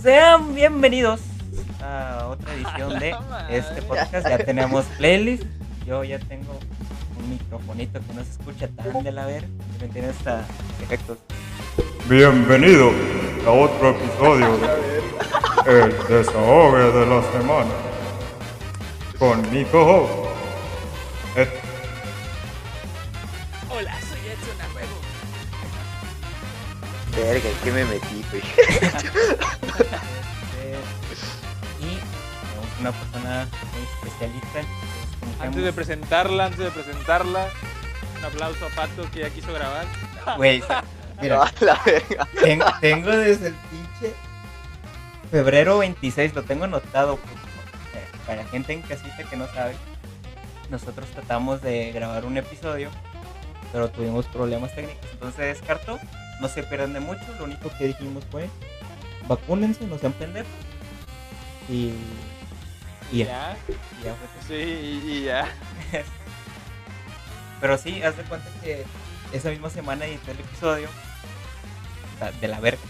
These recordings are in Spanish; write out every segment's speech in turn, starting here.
Sean bienvenidos a otra edición de este podcast. Ya tenemos playlist. Yo ya tengo un microfonito que no se escucha tan de la ver. Que tiene hasta efectos. Bienvenido a otro episodio de El Desahogue de la Semana. Con mi cojo. Verga, ¿en qué me metí, güey? Eh, y tenemos una persona muy especialista. Antes de presentarla, antes de presentarla, un aplauso a Pato que ya quiso grabar. Güey, mira, No, la verga. Ten- tengo desde el pinche febrero 26, lo tengo anotado. pues, eh, Para la gente en casita que no sabe, nosotros tratamos de grabar un episodio, pero tuvimos problemas técnicos, entonces se descartó. No se pierdan de mucho, lo único que dijimos fue: vacúnense, no sean pendejos. Y, y ya, y ya fue sí, y, ya. Pero sí, haz de cuenta que esa misma semana edité el episodio de la verga.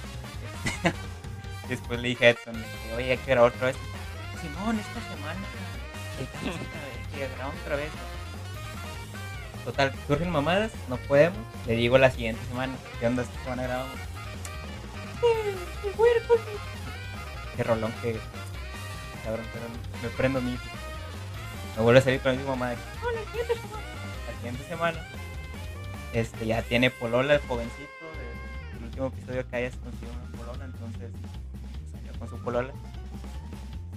Después le dije a Edson, oye, que grabar otra vez. Simón, esta semana que grabamos otra vez. Total, surgen mamadas, no podemos. Le digo la siguiente semana, ¿qué onda esta semana grabamos? Qué rolón que cabrón, pero me prendo mi me vuelve a salir con misma mamá de "Hola, la siguiente semana". La siguiente semana este ya tiene polola el jovencito del último episodio que haya conseguido una polola entonces salió con su polola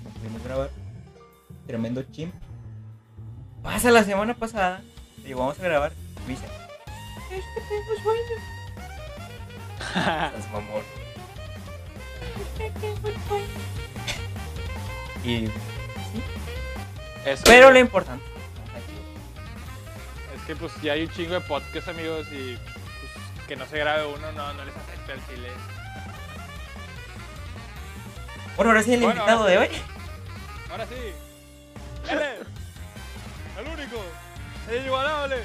nos pudimos grabar tremendo chimp pasa la semana pasada le digo vamos a grabar. Me dice es que tengo sueño Estás mamón. y Eso, pero lo importante es que pues ya hay un chingo de podcasts, amigos, y pues, que no se grabe uno, no, no les afecta el chile. bueno ahora sí el Bueno, invitado de hoy. Ahora sí, es el único, el inigualable,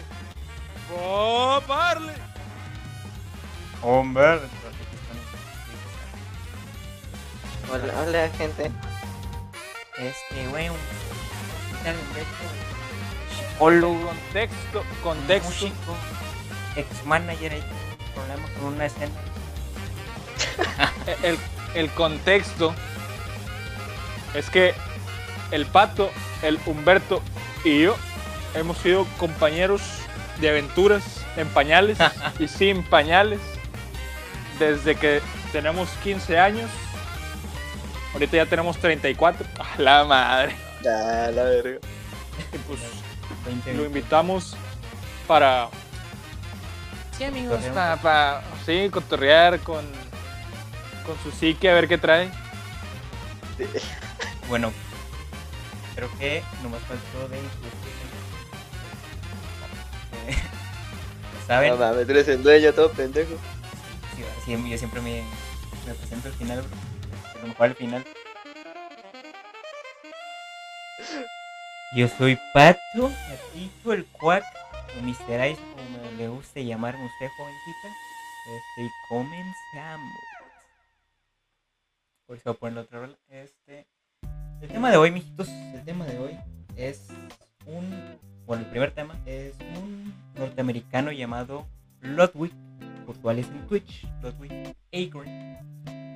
Bob Marley. hombre Hola, hola, gente. Este, güey, un. Contexto, contexto. ex manager ahí, problema con una escena. El, el contexto es que el Pato, el Humberto y yo hemos sido compañeros de aventuras en pañales y sin pañales desde que tenemos 15 años. Ahorita ya tenemos 34. ¡A la madre! Ya, la verga. Y pues 20 lo invitamos para. Sí, amigos, para. sí, cotorrear con. Con su psique a ver qué trae. Bueno, creo que nomás faltó de ¿Saben? No mames, tú eres el dueño, todo pendejo. Sí, yo siempre me, me presento al final, bro. A lo mejor al final. Yo soy Pato, Patito el Cuac, o Mr. Ice, como me- le guste llamarme usted, jovencita. Este, y comenzamos. Por eso voy a poner la otra rola. Este, el tema de hoy, mijitos, el tema de hoy es un. Bueno, el primer tema es un norteamericano llamado Ludwig usuales en Twitch, Ludwig Agren,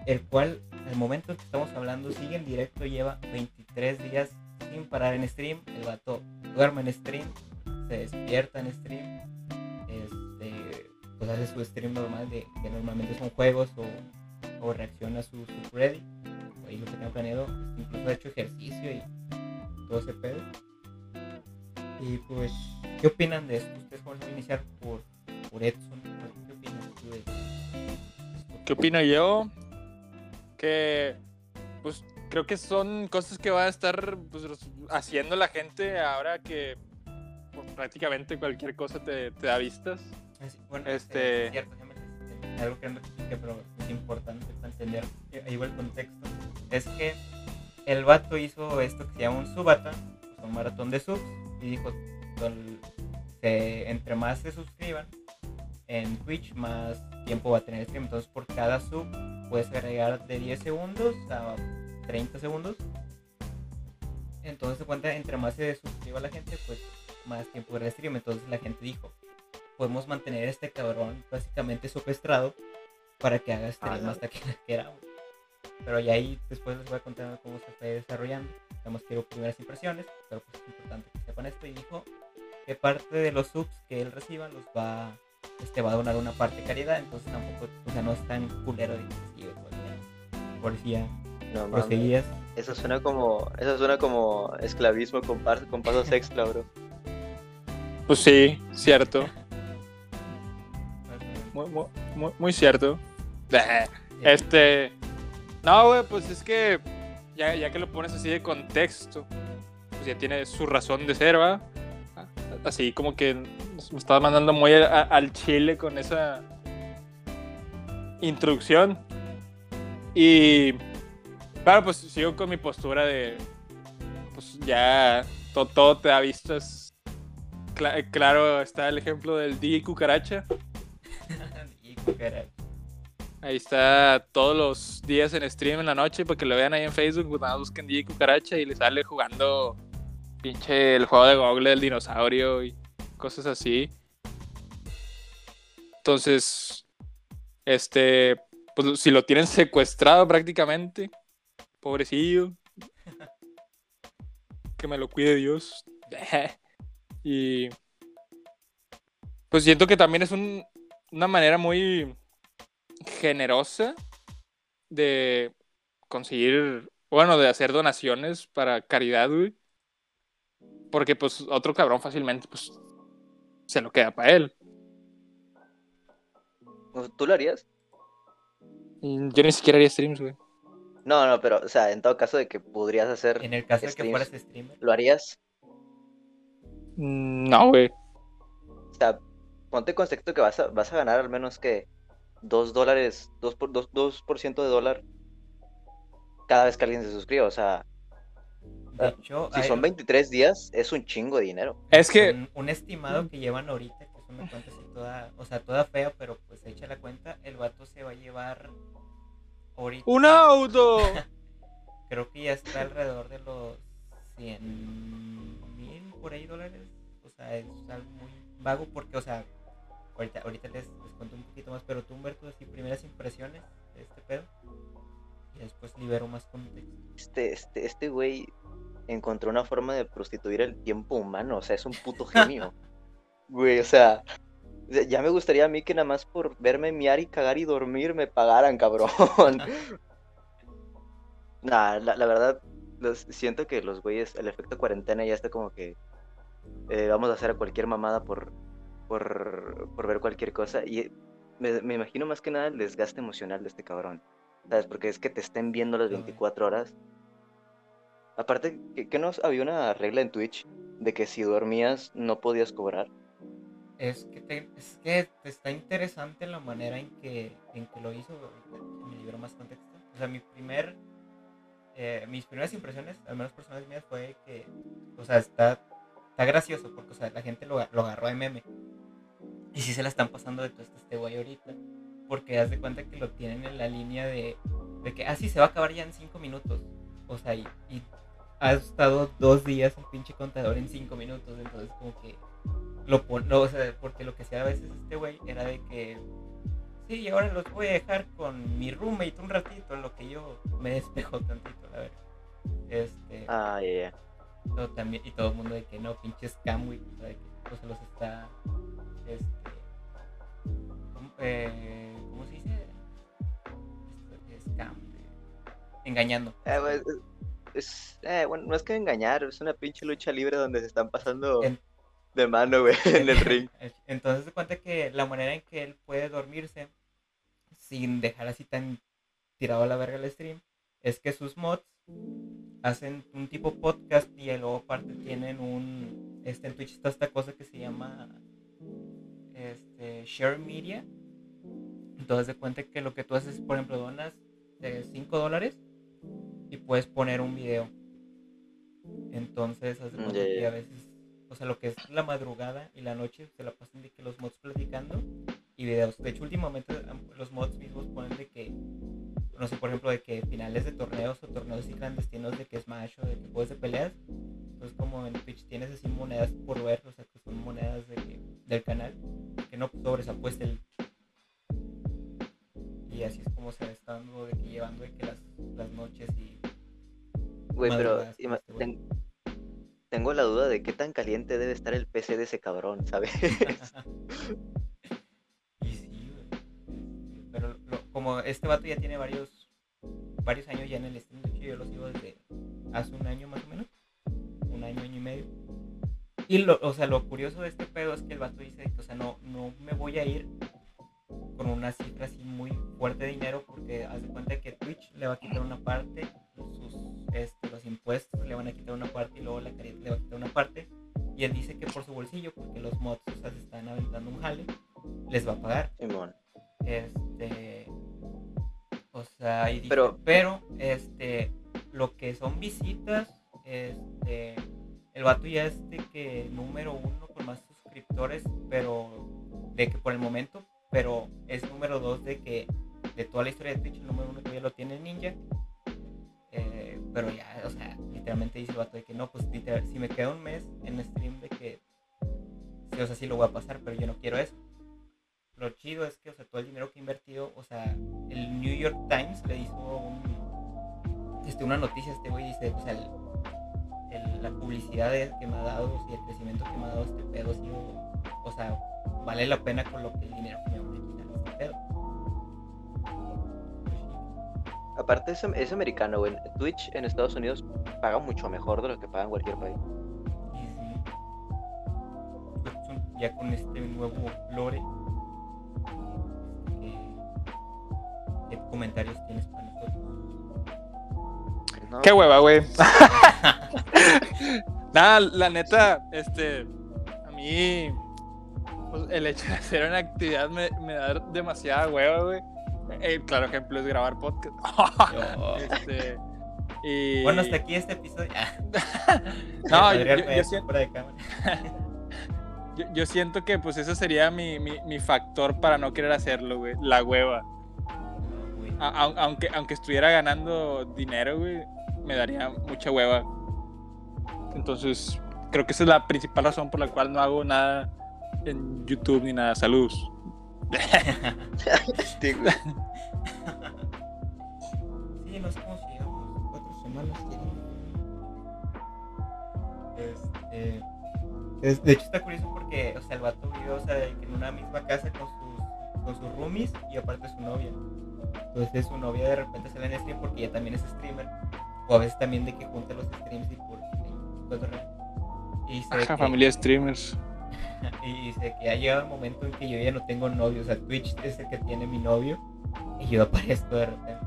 el cual al momento que estamos hablando sigue en directo, lleva 23 días sin parar en stream, el vato duerme en stream, se despierta en stream, este, pues hace su stream normal de que normalmente son juegos o, o reacciona a su, su ahí lo que tengo planeado, incluso ha hecho ejercicio y todo ese pedo. Y pues, ¿qué opinan de esto? Ustedes van a iniciar por, por Edson. ¿Qué opinas tú de esto? ¿Qué opino yo? Que, pues, creo que son cosas que va a estar pues, haciendo la gente ahora que pues, prácticamente cualquier cosa te, te da vistas. Ah, sí, Bueno, Este- es cierto, algo que no expliqué, pero es importante para entender eh, ahí va el contexto. Es que el vato hizo esto que se llama un subata, un maratón de subs, y dijo: "Tol- se- entre más se suscriban en Twitch, más tiempo va a tener stream. Entonces, por cada sub, puedes agregar de 10 segundos a 30 segundos. Entonces se cuenta, entre más se suscriba la gente, pues más tiempo de stream. Entonces la gente dijo, podemos mantener a este cabrón básicamente secuestrado para que haga stream Ah, hasta que queramos. Pero ya ahí después les voy a contar cómo se fue desarrollando. Estamos quiero primeras impresiones, pero pues es importante que sepan esto. Y dijo que parte de los subs que él reciba los va, este, va a donar una parte de caridad. Entonces tampoco, o sea, no es tan culero de que sí, policía, policía, No mames. Eso suena como, eso suena como esclavismo con, pas- con pasos extra, bro. Pues sí, cierto. Muy, muy, muy- muy cierto. Este. No, güey, pues es que. Ya, ya que lo pones así de contexto, pues ya tiene su razón de ser, ¿va? Así como que me estaba mandando muy a- al chile con esa introducción. Y. Claro, pues sigo con mi postura de. Pues ya to- todo te da vistas. Cla- claro, está el ejemplo del DJ Cucaracha. Ahí está todos los días en stream en la noche para que lo vean ahí en Facebook. nada, busquen DJ Cucaracha y le sale jugando pinche el juego de Google del dinosaurio y cosas así. Entonces, este, pues si lo tienen secuestrado prácticamente, pobrecillo, que me lo cuide Dios. y pues siento que también es un- una manera muy generosa de conseguir, bueno, de hacer donaciones para caridad, güey. Porque pues otro cabrón fácilmente pues se lo queda para él. ¿Tú lo harías? Y Yo ni siquiera haría streams, güey. No, no, pero, o sea, en todo caso de que podrías hacer, En el caso de que Streams. fueras streamer, ¿lo harías? Mm, No, güey. O sea, ponte en contexto que vas a, vas a ganar al menos que 2 dólares, 2%, por, 2, 2% de dólar cada vez que alguien se suscriba. O sea, hecho, si hay son 23 días, es un chingo de dinero. Es que un, un estimado que llevan ahorita, que es una cuenta así toda, o sea, toda fea, pero pues echa la cuenta, el vato se va a llevar ahorita. un auto. Creo que ya está alrededor de los 100 mil por ahí dólares. O sea, es algo muy vago porque, o sea, ahorita, ahorita les, les cuento un poquito más, pero tú, Humberto, así primeras impresiones de este pedo. Y después libero más contexto. Este, este, este güey encontró una forma de prostituir el tiempo humano. O sea, es un puto genio. Güey, o sea, ya- me gustaría a mí que nada más por verme miar y cagar y dormir me pagaran, cabrón. Nah, la, la verdad, los- siento que los güeyes, el efecto cuarentena ya está como que eh, vamos a hacer a cualquier mamada por, por, por ver cualquier cosa. Y me, me imagino más que nada el desgaste emocional de este cabrón. ¿Sabes? Porque es que te estén viendo las Ay. 24 horas. Aparte, que, que no había una regla en Twitch de que si dormías no podías cobrar. Es que, te, es que está interesante la manera en que, en que lo hizo. Me libero más contexto. O sea, mi primer. eh, mis primeras impresiones, al menos personales mías, fue que. O sea, está, gracioso porque, o sea, la gente lo, agarró de meme. Y sí se la están pasando de todo este güey ahorita. Porque haz de cuenta que lo tienen en la línea de, que, ah, sí, se va a acabar ya en 5 minutos. O sea, y ha estado dos días un pinche contador en 5 minutos. Entonces, como que lo pon, no, o sea, porque lo que hacía a veces este güey era de que sí, ahora los voy a dejar con mi roommate un ratito, en lo que yo me despejo tantito, la verdad. Este, Ah, todo también, y todo el mundo de que no, pinche scam, güey, o sea, de que se los está, este, ¿cómo, eh, ¿cómo se dice? Este, scam, engañando. Eh, pues, es, eh, bueno, no es que engañar, es una pinche lucha libre donde se están pasando En- de mano, güey, en el ring. Entonces se cuenta que la manera en que él puede dormirse sin dejar así tan tirado a la verga el stream es que sus mods hacen un tipo podcast y luego aparte tienen un este en Twitch está esta cosa que se llama este share media entonces de cuenta que lo que tú haces por ejemplo donas de 5 dólares y puedes poner un video. Entonces haz de Mm, ya, que a veces o sea lo que es la madrugada y la noche se la pasan de que los mods platicando y videos. De hecho últimamente am- los mods mismos ponen de que no sé, por ejemplo, de que finales de torneos o torneos así clandestinos de que Smash o de que juegos de peleas, pues como en Twitch tienes así monedas por ver, o sea, que son monedas de que- del canal, que no pues, sobres apuesta el... Y así es como se va estando de que llevando de que las, las noches y... Güey, pero ten- tengo la duda de qué tan caliente debe estar el PC de ese cabrón, ¿sabes? y sí, güey. Pero lo- como este vato ya tiene varios varios años ya en el stream, de hecho yo lo sigo desde hace un año más o menos. Un año, año y medio. Y lo, o sea, lo curioso de este pedo es que el vato dice que, o sea, no, no me voy a ir con una cifra así muy fuerte de dinero porque haz de cuenta que Twitch le va a quitar una parte, los impuestos le van a quitar una parte y luego la caridad le va a quitar una parte. Y él dice que por su bolsillo, porque los mods o sea, se están aventando un jale, les va a pagar. Simón. Este. O sea, dice, Pero- pero, este, lo que son visitas, este, el vato ya es de que número uno con más suscriptores, pero de que por el momento, pero es número dos de que de toda la historia de Twitch, el número uno todavía lo tiene Ninja. Eh, pero ya, o sea, literalmente dice el vato de que no, pues literal, si me queda un mes en stream de que, sí, o sea, sí lo voy a pasar, pero yo no quiero eso lo chido es que, o sea, todo el dinero que he invertido, o sea, el New York Times le hizo un, este, una noticia a este güey, dice, o sea, la publicidad que me ha dado, y el crecimiento que me ha dado este pedo, sí, o, o sea, vale la pena con lo que el dinero que me van a quitar este pedo. Aparte es, es americano, güey. Twitch en Estados Unidos paga mucho mejor de lo que paga en cualquier país. Sí, pues, son- ya con este nuevo lore, ¿qué, qué comentarios tienes para nosotros? ¿no? Qué hueva, güey. Nada, la neta, este, a mí, pues, el hecho de hacer una actividad me, me da demasiada hueva, güey. El claro ejemplo es grabar podcast. este, y... Bueno, hasta aquí este episodio. No, Adrián yo- yo siento- fuera de cámara. Yo, yo siento que pues eso sería mi, mi, mi factor para no querer hacerlo, güey. La hueva. No. A- aunque, aunque estuviera ganando dinero, güey, me daría mucha hueva. Entonces, creo que esa es la principal razón por la cual no hago nada en YouTube ni nada. Saludos. Sí, güey. Sí, no sé cómo si llevamos cuatro semanas. Este. es- de hecho, está curioso porque, o sea, el vato vive, o sea, en una misma casa con sus, con sus roomies y aparte su novia. Entonces, su novia de repente sale en stream porque ella también es streamer. O a veces también de que junta los streams y por. y. Y dice Ajá, que- familia de streamers. Y dice que ha llegado el momento en que yo ya no tengo novio. O sea, Twitch es el que tiene mi novio. Y yo aparezco de repente.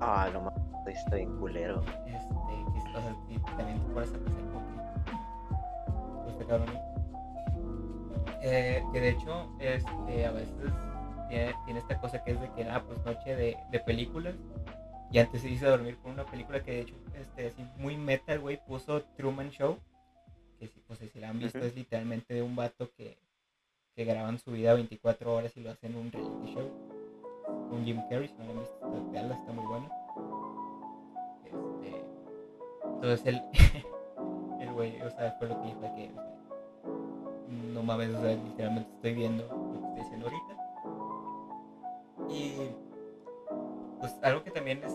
Ah, no mames, está bien culero. Este, que, o sea, y también te pones a pensar como que. este cabrón. Eh, que de hecho, este, a veces tiene, tiene esta cosa que es de que, ah, pues noche de, de películas. Y antes se hizo dormir con una película que de hecho, este, así muy metal, güey, puso Truman Show. Que si, pues, si la han visto, es literalmente de un vato que, que graban su vida 24 horas y lo hacen un reality show. Con Jim Carrey, si no la han visto, pues, véanla, está muy buena. Este, entonces el, el güey, o sea, fue lo que dijo de que, o sea, no mames, o sea, literalmente estoy viendo lo que estoy diciendo ahorita. Y pues algo que también es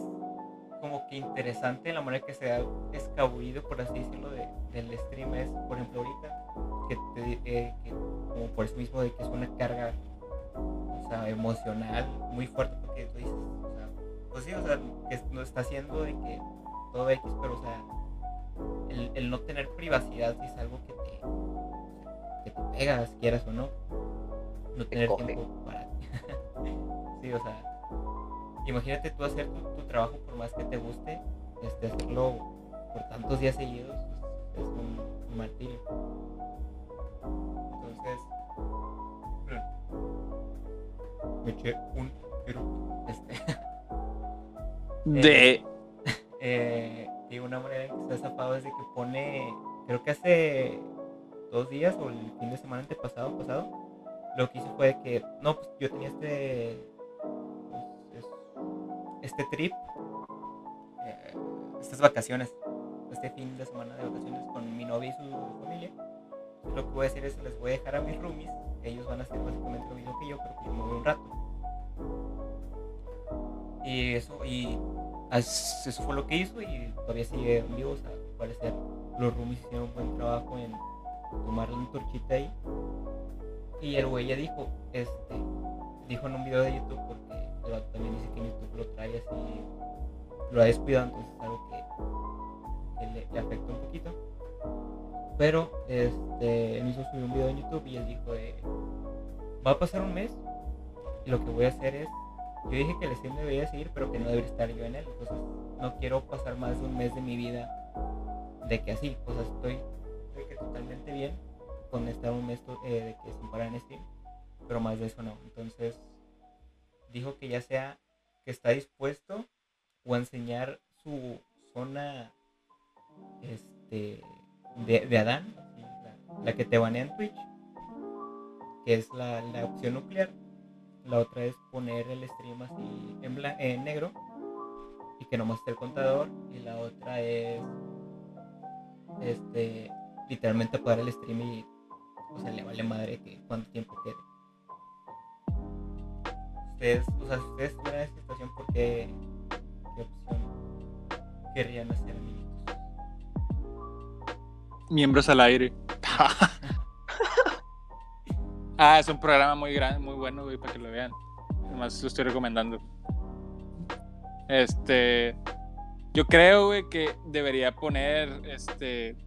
como que interesante la manera que se ha escabullido, por así decirlo, de, del stream es, por ejemplo, ahorita, que, te eh, que como por eso mismo de que es una carga, o sea, emocional muy fuerte, porque tú dices, o sea, pues sí, o sea, que no está haciendo de que todo X, pero o sea, el, el no tener privacidad es algo que te, que te pegas, quieras o no. No tener coge. tiempo para sí, o sea, imagínate tú hacer tu, tu trabajo por más que te guste, este, hacerlo por tantos días seguidos es un, un martirio. Entonces, me eché un eructo, este. De. eh, y una manera en que ha zafado es de que pone, creo que hace dos días o el fin de semana antepasado, pasado, lo que hizo fue que, no, pues yo tenía este, es este trip, eh, estas vacaciones, este fin de semana de vacaciones con mi novia y su familia. Lo que voy a hacer es les voy a dejar a mis roomies. Ellos van a hacer básicamente lo mismo que yo, pero que yo me voy un rato. Y eso, y eso fue lo que hizo y todavía sigue en vivo. O sea, parecer los roomies hicieron un buen trabajo en tomarle un torchita ahí. Y el güey ya dijo, este, dijo en un video de YouTube, porque también dice que en YouTube lo trae así, lo ha descuidado, entonces es algo que, le, afecta un poquito. Pero este, él hizo subir un video en YouTube y él dijo, de, va a pasar un mes y lo que voy a hacer es, yo dije que el stream debería seguir, pero que no debería estar yo en él, entonces no quiero pasar más de un mes de mi vida de que así, o estoy totalmente bien con estar un mes eh, de que sin parar en stream, pero más de eso no. Entonces dijo que ya sea que está dispuesto o enseñar su zona este de, de Adán, la, que te banea en Twitch, que es la, la opción nuclear. La otra es poner el stream así en, en negro y que nomás esté el contador. Y la otra es este literalmente apagar el stream y o sea le vale madre que cuánto tiempo quede. Ustedes, o sea, si ustedes estuvieran en esa situación, ¿por qué, qué opción querrían hacer amiguitos? Miembros al aire. ah, es un programa muy grande, muy bueno, güey, para que lo vean. Además, lo estoy recomendando. Este. Yo creo, güey, que debería poner. Este.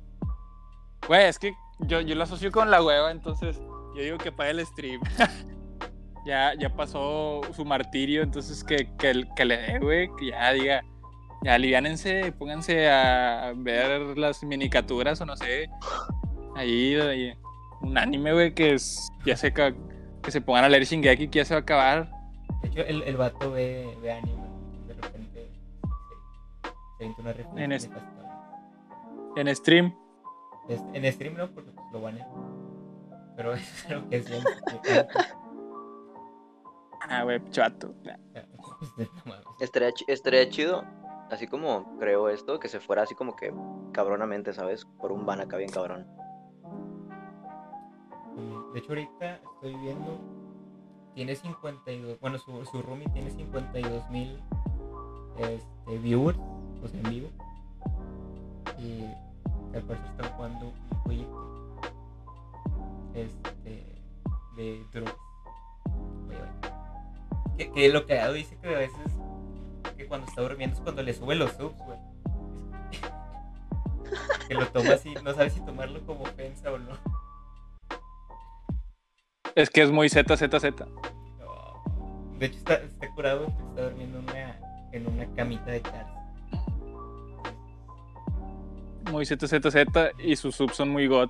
Güey, es que yo, yo lo asocio con la hueva, entonces yo digo que para el stream. ya, ya pasó su martirio, entonces que, que, que le dé, güey, que ya diga. Ya aliviánense, pónganse a ver las minicaturas o no sé. Ahí, ahí, un anime, güey, que es. Ya sé que, que se pongan a leer Shingeki que ya se va a acabar. De hecho, el, el vato ve, ve anime, de repente se, se una. En En stream. es- En stream no, porque pues, lo van a. Pero es lo que es Ah, güey, chato. Estaría, estaría chido, así como creo esto, que se fuera así como que cabronamente, ¿sabes? Por un ban acá bien cabrón. De hecho, ahorita estoy viendo. Tiene 52. Bueno, su, su roomie tiene 52 mil este, viewers, o sea, en vivo. Y al parecer están jugando un jueguito este, de drogas. Que, que lo que Ado dice que a veces que cuando está durmiendo es cuando le sube los subs, güey. Que lo toma así, no sabe si tomarlo como ofensa o no. Es que es muy ZZZ. No. De hecho, está, está curado porque está durmiendo en una, en una camita de cárcel. Muy ZZZ y sus subs son muy god.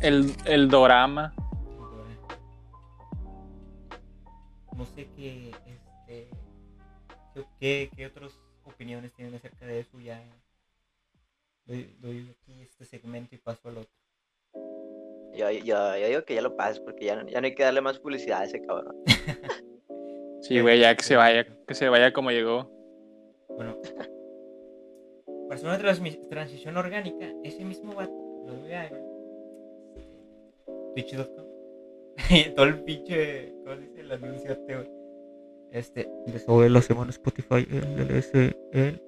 El, el dorama. No sé qué, este, qué- qué, otras opiniones tienen acerca de eso. Ya doy, doy aquí este segmento y paso al otro. Ya, ya, ya digo que ya lo pases porque ya, no- ya no hay que darle más publicidad a ese cabrón. Sí, güey, ya que se vaya, que se vaya como llegó. Bueno, para hacer una transición orgánica, ese mismo vato lo voy a Twitch.com. Y todo el pinche, ¿cómo se dice? El anuncio güey. Este, de sobre la semana Spotify, el LS, el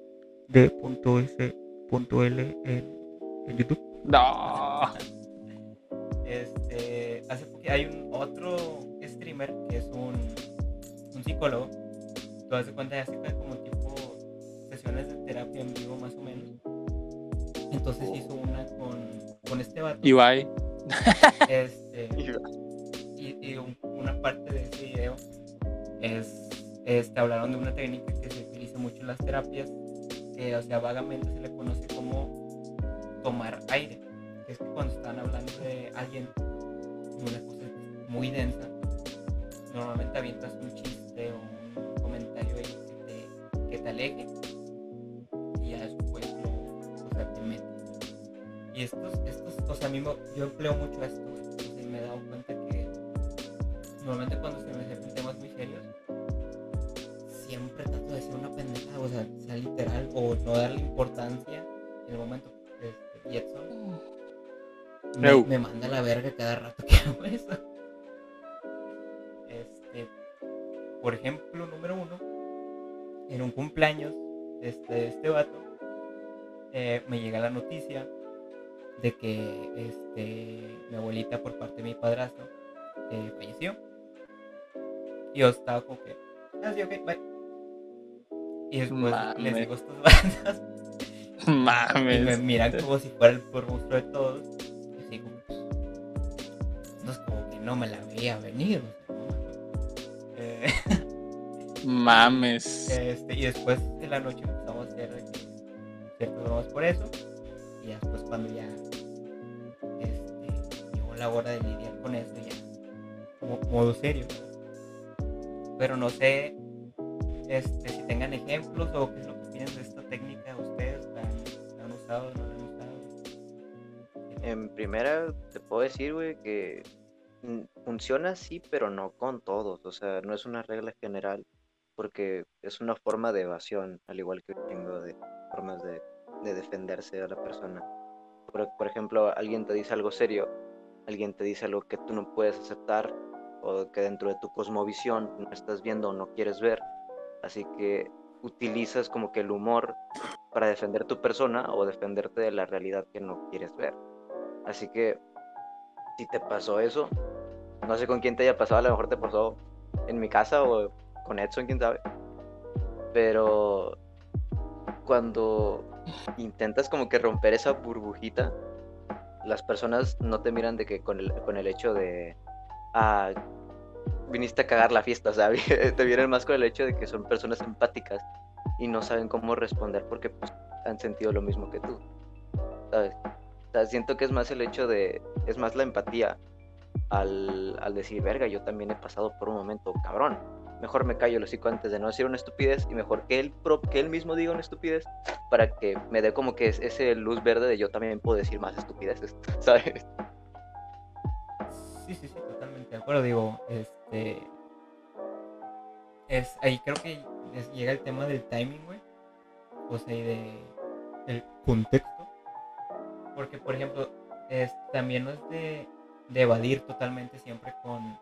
de punto S, punto L en, en YouTube. No. Este, hace poqu- hay un otro streamer que es un, un psicólogo. Tú de cuenta, hace como tipo sesiones de terapia en vivo más o menos. Entonces hizo una con, con este vato. Ibai. Este, y, y un- una parte de ese video es, este, hablaron de una técnica que se utiliza mucho en las terapias, que o sea, vagamente se le conoce como tomar aire, es que cuando están hablando de alguien de una cosa muy densa, normalmente avientas un chiste o un comentario ahí que te, que te aleje y ya después lo Y estos, estos, o sea, a mí me- yo empleo mucho esto, y me he dado cuenta que normalmente cuando se me acercan temas muy serios, siempre trato de decir una pendejada, o sea, sea literal, o no darle importancia en el momento. Este, y Edson me, me manda a la verga cada rato que hago eso. Este, por ejemplo, número uno, en un cumpleaños de este, este vato, eh, me llega la noticia de que este, mi abuelita por parte de mi padrastro eh, falleció. Y yo estaba como que, ah, sí, ok, bye. Y después les Mames. digo a estos bandas y me Mames. miran como si fuera el peor monstruo de todos. Y así como, pues, no es como que no me la veía venir. Eh, Mames. Este, y después de la noche empezamos a hacer ciertas bromas por eso. Y después cuando ya hora de lidiar con eso, ya como modo serio. Pero no sé este, si tengan ejemplos o qué es lo que opinan de esta técnica ustedes. ¿La la han usado no la han usado? En primera, te puedo decir, güey, que funciona sí, pero no con todos. O sea, no es una regla general, porque es una forma de evasión, al igual que tengo de formas de, de defenderse a la persona. Por, por ejemplo, alguien te dice algo serio, alguien te dice algo que tú no puedes aceptar o que dentro de tu cosmovisión no estás viendo o no quieres ver. Así que utilizas como que el humor para defender tu persona o defenderte de la realidad que no quieres ver. Así que si te pasó eso, no sé con quién te haya pasado, a lo mejor te pasó en mi casa o con Edson, quién sabe. Pero cuando intentas como que romper esa burbujita, las personas no te miran de que con el, con el hecho de, ah, viniste a cagar la fiesta, sea, te vienen más con el hecho de que son personas empáticas y no saben cómo responder porque pues, han sentido lo mismo que tú, ¿sabes? Siento que es más el hecho de, es más la empatía al, al decir, verga, yo también he pasado por un momento cabrón. Mejor me callo el hocico antes de no decir una estupidez y mejor que él, que él mismo diga una estupidez para que me dé como que es- ese luz verde de yo también puedo decir más estupideces, ¿sabes? Sí, sí, sí, totalmente de acuerdo. Digo, este. Es, ahí creo que llega el tema del timing, güey. O sea, y de. El contexto. Porque, por ejemplo, también no es de, de evadir totalmente siempre con.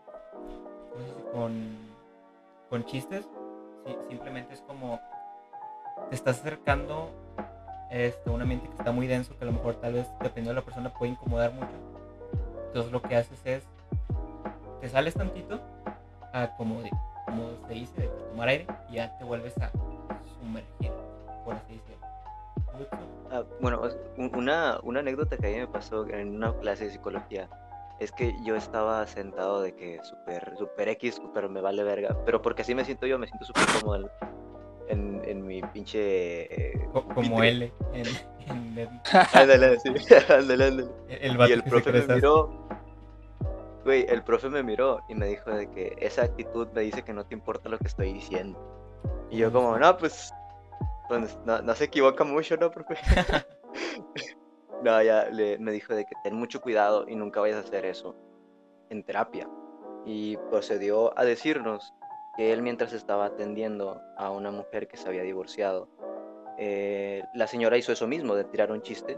¿cómo se dice? Con. Con chistes. Simplemente es como. Te estás acercando este, un ambiente que está muy denso, que a lo mejor tal vez, dependiendo de la persona, puede incomodar mucho. Entonces lo que haces es, te sales tantito, a como, como se dice, de tomar aire, y ya te vuelves a sumergir, por así decirlo. Ah, bueno, una, una anécdota que a mí me pasó en una clase de psicología es que yo estaba sentado de que súper super X, súper me vale verga, pero porque así me siento yo, me siento súper cómodo en, en, mi pinche... eh, Co- como. L, en, en Dead- Ándale, sí, ándale, ándale. el, el Y el profe me miró, güey, el profe me miró y me dijo de que esa actitud me dice que no te importa lo que estoy diciendo. Y yo como, no, pues, pues, no, no se equivoca mucho, ¿no, profe? no, ya le- me dijo de que ten mucho cuidado y nunca vayas a hacer eso en terapia. Y procedió a decirnos que él mientras estaba atendiendo a una mujer que se había divorciado, eh, la señora hizo eso mismo, de tirar un chiste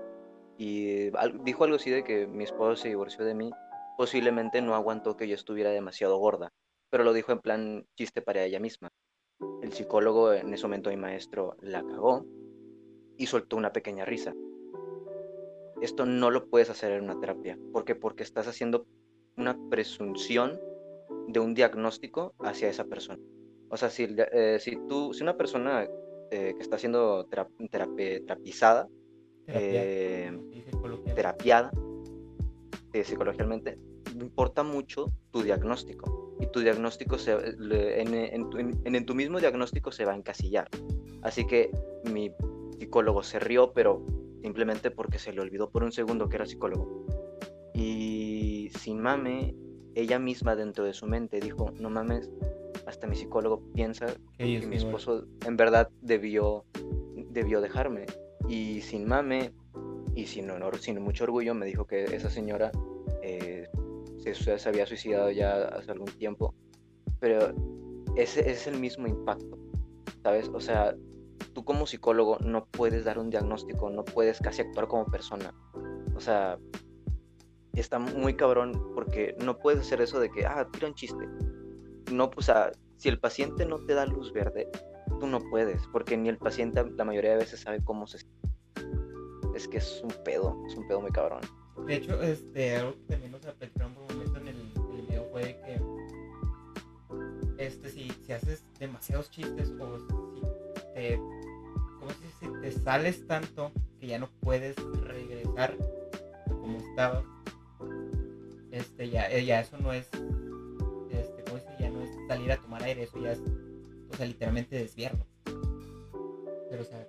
y dijo algo así de que mi esposo se divorció de mí, posiblemente no aguantó que yo estuviera demasiado gorda, pero lo dijo en plan chiste para ella misma. El psicólogo, en ese momento mi maestro, la cagó y soltó una pequeña risa. Esto no lo puedes hacer en una terapia. ¿Por qué? Porque estás haciendo una presunción de un diagnóstico hacia esa persona. O sea, si, eh, si, tú, si una persona eh, que está siendo tera- terapi- terapizada terapia, eh, terapiada eh, psicológicamente, importa mucho tu diagnóstico. Y tu diagnóstico, se, le- en, en tu, en- en tu mismo diagnóstico se va a encasillar. Así que mi psicólogo se rió, pero simplemente porque se le olvidó por un segundo que era psicólogo. Y sin mame, ella misma dentro de su mente dijo, no mames, hasta mi psicólogo piensa Que mi esposo en verdad debió, debió dejarme. Y sin mame, y sin honor, sin mucho orgullo, me dijo que esa señora eh, se, se había suicidado ya hace algún tiempo. Pero ese, ese es el mismo impacto, ¿sabes? O sea, tú como psicólogo no puedes dar un diagnóstico, no puedes casi actuar como persona. O sea, está muy cabrón porque no puedes hacer eso de que, ah, tira un chiste. No, o sea, si el paciente no te da luz verde, tú no puedes, porque ni el paciente la mayoría de veces sabe cómo se Es que es un pedo, es un pedo muy cabrón. De hecho, este, algo que también nos platicaron por un momento en el, el video fue que este, si, si haces demasiados chistes o te, ¿cómo se dice? te sales tanto que ya no puedes regresar como estabas, este, ya, eh, ya eso no es, este, ¿cómo? Ya no es salir a tomar aire, eso ya es, o sea, literalmente desviarlo. Pero, o sea,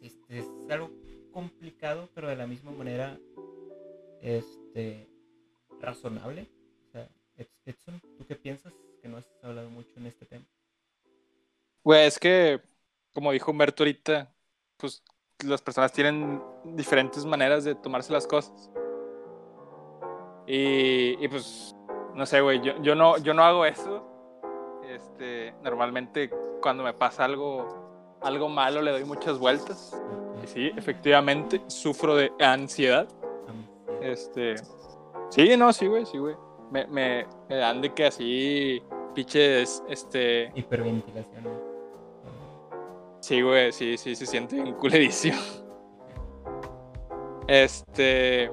sí, es algo complicado, pero de la misma manera, este, razonable. O sea, Ed- Edson, ¿tú qué piensas? Que no has hablado mucho en este tema. Güey, es que, como dijo Humberto ahorita, pues las personas tienen diferentes maneras de tomarse las cosas. Y, pues, no sé, güey, yo, yo, no, yo no hago eso. Este, normalmente cuando me pasa algo, algo malo le doy muchas vueltas. Sí, efectivamente, sufro de ansiedad. Este, sí, no, sí, güey, sí, güey. Me, me, me dan de que así, pinches, este, Hiperventilación. Sí, güey, sí, sí, se siente bien culerísimo. Este.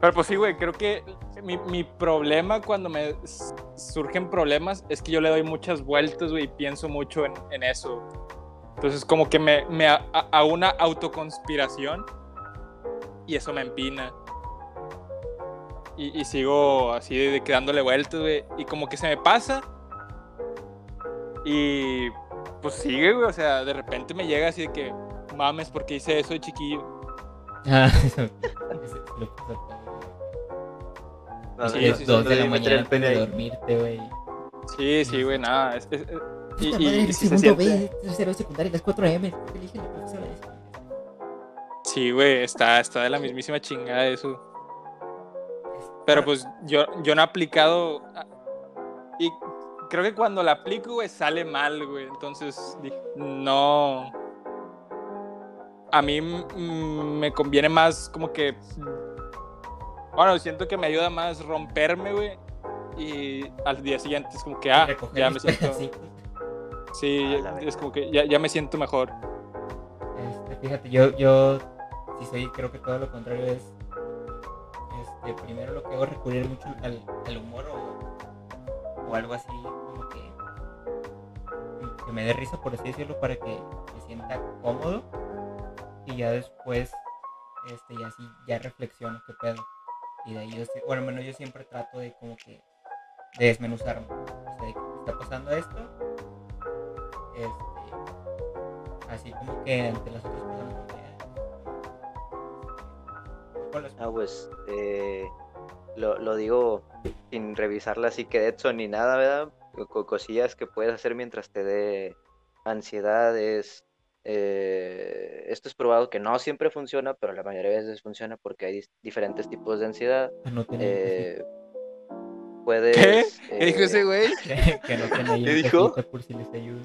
Pero pues sí, güey, creo que mi, mi problema cuando me surgen problemas es que yo le doy muchas vueltas, güey, y pienso mucho en, en eso. Entonces, como que me, me a, a- una autoconspiración y eso me empina. Y, y sigo así de, de dándole vueltas, güey, y como que se me pasa. Y pues sigue, güey. O sea, de repente me llega así de que, mames, porque hice eso de chiquillo. Ah, eso. No, Sí, no, sí, dos no de la mañana dormirte, güey. Sí, sí, güey, nada. es- es- es- y, Puta y- madre, y el sí se segundo siente. B, tercero de secundaria, las 4 AM. ¿Qué elige la profesora de eso? Sí, güey, está, está de la mismísima chingada eso. Pero pues yo, yo no he aplicado. a- Y creo que cuando la aplico, güey, sale mal, güey. Entonces, dije, no. A mí mm, me conviene más como que. Bueno, siento que me ayuda más romperme, güey. Y al día siguiente es como que, ah, ya me siento. Sí, es como que ya, ya me siento mejor. Este, fíjate, yo, yo sí soy, creo que todo lo contrario es, este, primero lo que hago es recurrir mucho al, al humor o, o algo así, que, me dé risa, por así decirlo, para que me sienta cómodo y ya después, este, ya sí, ya reflexiono qué pedo. Y de ahí yo, bueno, al menos yo siempre trato de como que, de desmenuzarme, o sea, de que está pasando esto, este, así como que ante las otras personas como que, ¿cuál es? Ah, pues eh, lo, lo digo sin revisarla así que Edson ni nada, ¿verdad? Co- cosillas que puedes hacer mientras te dé ansiedades. eh, esto es probado que no siempre funciona, pero la mayoría de veces funciona porque hay diferentes tipos de ansiedad. Eh, puedes. ¿Qué? ¿Qué dijo eh, ese güey? que, que anoten ahí ¿Qué dijo? por si les ayuda.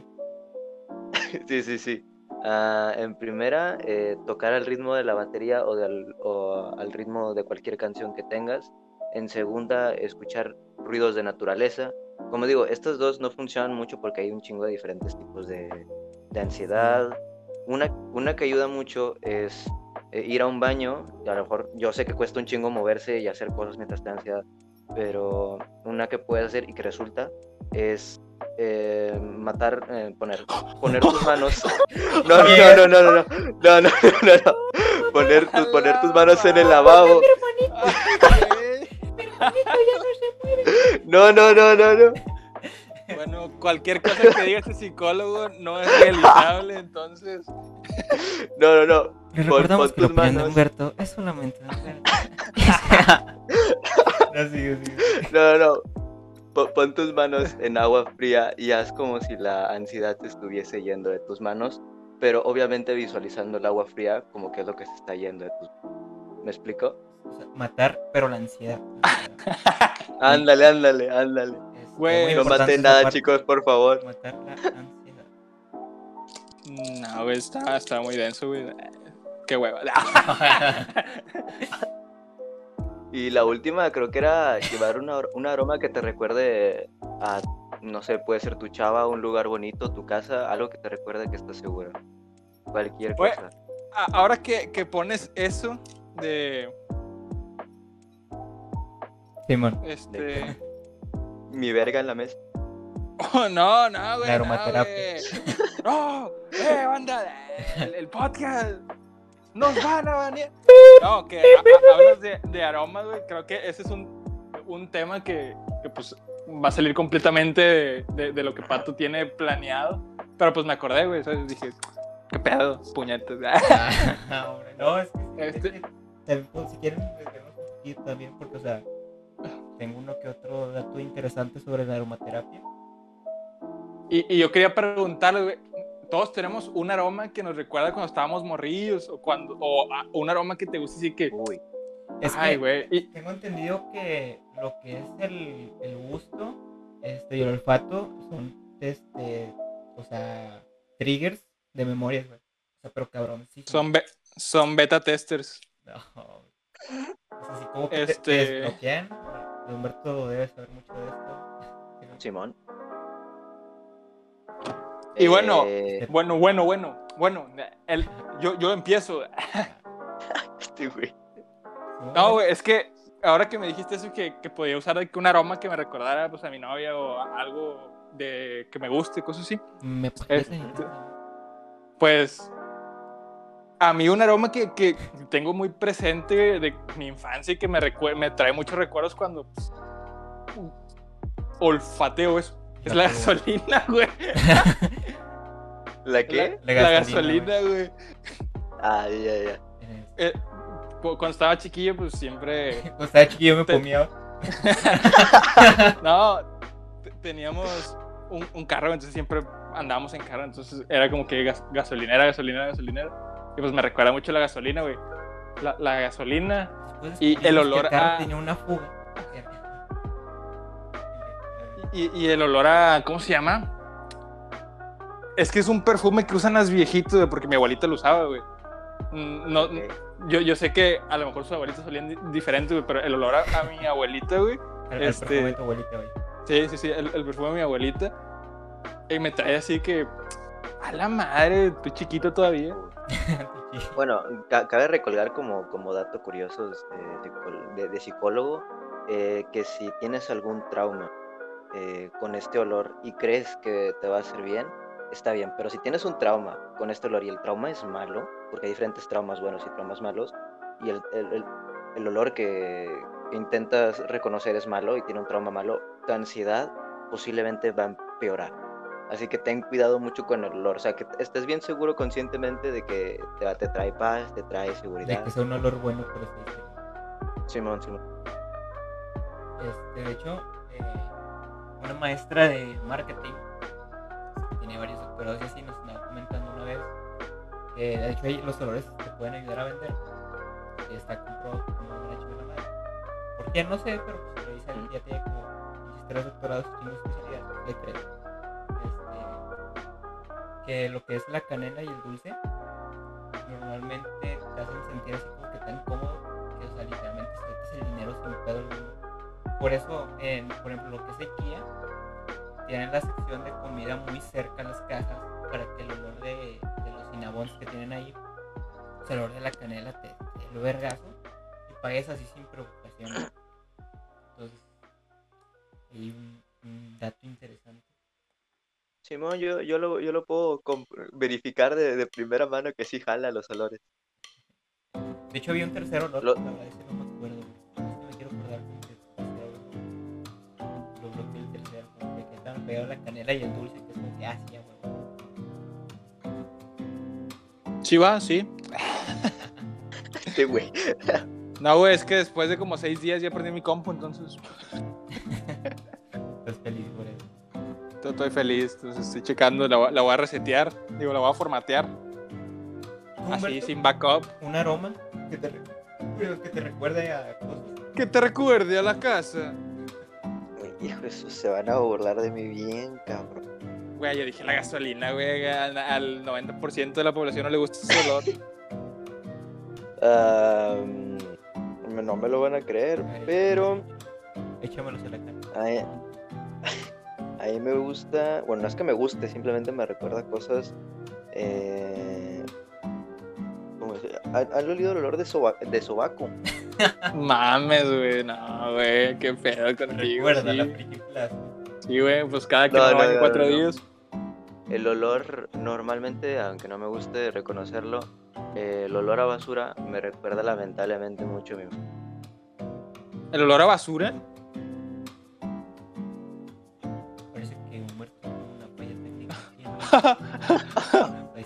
Sí, sí, sí. Ah, en primera, eh, tocar al ritmo de la batería o, del- o al ritmo de cualquier canción que tengas. En segunda, escuchar ruidos de naturaleza. Como digo, estos dos no funcionan mucho porque hay un chingo de diferentes tipos de, de ansiedad. Una, una que ayuda mucho es eh, ir a un baño. A lo mejor yo sé que cuesta un chingo moverse y hacer cosas mientras te da ansiedad, pero una que puedes hacer y que resulta es eh, matar, eh, poner, poner tus manos. No, no, no, no, no, no, no, no, no, no. Poner, tus, poner tus manos en el lavabo. No, no, no, no, no. Bueno, cualquier cosa que diga este psicólogo no es realizable, entonces. No, no, no. Les recordamos pon que opinión de manos. Humberto es solamente de Humberto. no, sigue, sigue. No, no, no. Po- Pon tus manos en agua fría y haz como si la ansiedad te estuviese yendo de tus manos. pero obviamente visualizando el agua fría como que es lo que se está yendo de tus... ¿Me explico? O sea, matar, pero la ansiedad. Ándale, ándale, ándale. Güey, No maten nada, parte, chicos, por favor. Matar la ansiedad. No, güey, está, está muy denso, güey. Qué hueva. Y la última creo que era llevar una, un aroma que te recuerde a, no sé, puede ser tu chava, un lugar bonito, tu casa, algo que te recuerde que estás seguro. Cualquier cosa. A- Ahora que, que pones eso de Simón. este. Mi verga en la mesa. Oh, no, no, güey. La no, aromaterapia. güey. No, eh, banda, el, el podcast. Nos van a banear. No, que a- a- hablas de, de aromas, güey. Creo que ese es un, un tema que, que, pues va a salir completamente de, de- de lo que Pato tiene planeado. Pero pues me acordé, güey. ¿sabes? Dije, ¿qué pedo? Puñetes. Ah, hombre, no, es que, es Este- pues, si quieren, un poquito también, porque, o sea, tengo uno que otro dato interesante sobre la aromaterapia. Y, y yo quería preguntarle, güey, todos tenemos un aroma que nos recuerda cuando estábamos morrillos o cuando o a- un aroma que te gusta así que, Uy, Es ay, que y- tengo entendido que lo que es el, el gusto este, y el olfato son, este, o sea, triggers de memorias, güey. O sea, pero cabrón, sí. son be- son beta testers. No. Es así como que te- Este- te desbloquean. Humberto debe saber mucho de esto. Simón. Y bueno, Eh, Bueno, bueno, bueno, bueno, el, yo, yo empiezo. este güey. No, güey, es que ahora que me dijiste eso, que, que podía usar de que un aroma que me recordara pues, a mi novia o algo de que me guste, cosas así. Me parece. Este- Pues a mí un aroma que, que tengo muy presente de mi infancia y que me, me trae muchos recuerdos cuando pues, olfateo eso. Es la gasolina, güey. ¿La qué? La, gasolina, güey. Ah, ya, ya. Eh, cu- cuando estaba chiquillo, pues siempre. Cuando estaba chiquillo me Te- comía. No, te- teníamos un, un carro, entonces siempre andábamos en carro, entonces era como que gas- gasolinera, gasolinera, gasolinera. Y pues me recuerda mucho la gasolina, güey. La, la gasolina. Después Y el olor a- tenía una fuga. Y, y el olor a. ¿Cómo se llama? Es que es un perfume que usan las viejitos, güey, porque mi abuelita lo usaba, güey. Mm, No, yo, yo sé que a lo mejor sus abuelitas solían di- diferente, güey, pero el olor a, a mi abuelita, güey. El, el Este- perfume de tu abuelita, güey. Sí, sí, sí, el, el perfume de mi abuelita. Y me trae así que. A la madre, estoy chiquito todavía. Bueno, ca- cabe recolgar como, como dato curioso este, de, de- de psicólogo eh, que si tienes algún trauma eh, con este olor y crees que te va a hacer bien, está bien. Pero si tienes un trauma con este olor y el trauma es malo, porque hay diferentes traumas buenos y traumas malos, y el, el- el- el olor que, que intentas reconocer es malo y tiene un trauma malo, tu ansiedad posiblemente va a empeorar. Así que ten cuidado mucho con el olor. O sea, que estés bien seguro conscientemente de que te, te trae paz, te trae De seguridad. que sea un olor bueno, por así decirlo. Simón, Simón. Este, de hecho, eh, una maestra de marketing tiene varios doctorados y así nos estaba comentando una vez que de hecho los olores te pueden ayudar a vender. Y está comprobado hecho de la madre. ¿Por qué? No sé, pero pues lo dice ya tiene como pinches tres doctorados y chingos de especialidades. Le creo. Que lo que es la canela y el dulce normalmente te hacen sentir así como que tan cómodo que o sea, literalmente sueltas el dinero sin pedo alguno. Por eso, en, por ejemplo, lo que es IKEA, tienen la sección de comida muy cerca a las cajas para que el olor de, los cinnabons que tienen ahí, el olor de la canela te, te lo vergazo y pagues así sin preocupación. Entonces, hay un dato interesante. Simón, yo, yo, lo, yo lo puedo verificar de, de primera mano que sí jala los olores. De hecho, había un tercer olor, Lo- la verdad es que no me acuerdo. güey. Que me quiero acordar. Lo bloqueé el tercero, como que estaban pegados la canela y el dulce, que es como que, huevo. Sí, va, sí. Este güey. No, güey, es que después de como seis días ya perdí mi compu, entonces estoy- estoy feliz. Entonces estoy checando, la, voy- la voy a resetear, digo, la voy a formatear ¿Tú, así Humberto? sin backup. un aroma que te, que te recuerde a cosas. Que te recuerde a la casa. Hijo, eso se van a burlar de mí bien, cabrón. Güey, yo dije la gasolina, güey. Al, al 90% de la población no le gusta ese olor. Mm, no me lo van a creer, Ay, pero Échamelos en la cara. A mí, mí me gusta, bueno, no es que me guste, simplemente me recuerda cosas. Eh, ¿cómo decir? ¿Han, han olido el olor de, soba- de sobaco? Mames, güey. No, güey. Qué pedo contigo. Recuerda Sí, la película. Sí, güey. Pues cada que No, cuatro no, no. días. El olor, normalmente, aunque no me guste reconocerlo, eh, el olor a basura me recuerda lamentablemente mucho a mi mamá. El olor a basura.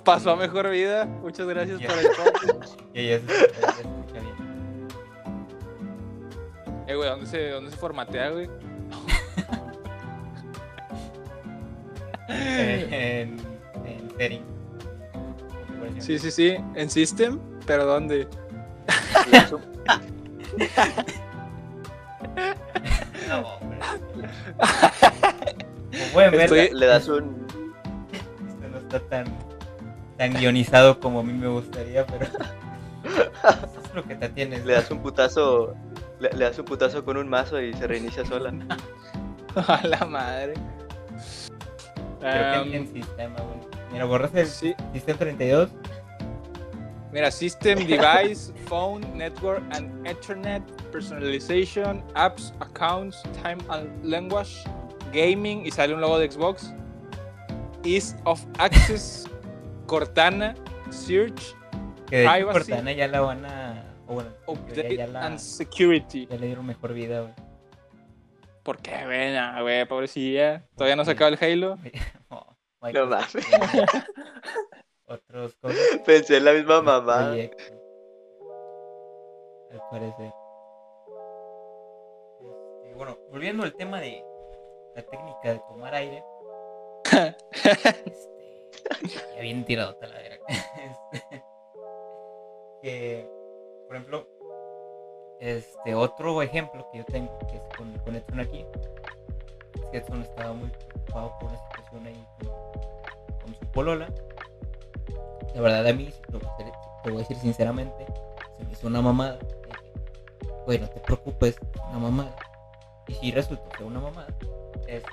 Pasó a mejor vida. Muchas gracias Ya. por el escucha bien. Eh, güey, ¿dónde se, ¿dónde se formatea, güey? En, en setting. Sí, sí, sí. En System, pero ¿dónde? No, hombre. Como pueden ver, Estoy- le das un, esto no está tan, tan guionizado como a mí me gustaría, pero eso es lo que te tienes. le das un putazo, le, le das un putazo con un mazo y se reinicia sola. A la madre. Creo que en Em, sistema, güey. Mira, borras el sí. System 32. Mira, System, Device, Phone, Network and Ethernet, Personalization, Apps, Accounts, Time and Language, Gaming y sale un logo de Xbox. Ease of Access, Cortana, Search, Que de hecho Privacy. Cortana ya la van a. O bueno, Update ya, la, and Security. ya le dieron mejor vida, güey. ¿Por qué, güey? Pobrecilla. Todavía no se acaba el Halo. No, No mames. Otros cosas. Pensé en la misma mamá. proyectos, Al parecer. Este, bueno, volviendo al tema de la técnica de tomar aire. este, bien tirado la verga. Este, que, por ejemplo, este otro ejemplo que yo tengo, que es con, con Edson aquí, es que Edson estaba muy preocupado por una situación ahí con, su polola. La verdad a mí, lo, voy a decir- sinceramente, se me hizo una mamada. Dije, Güey, no te preocupes, es una mamada. Y si resultó ser una mamada, este...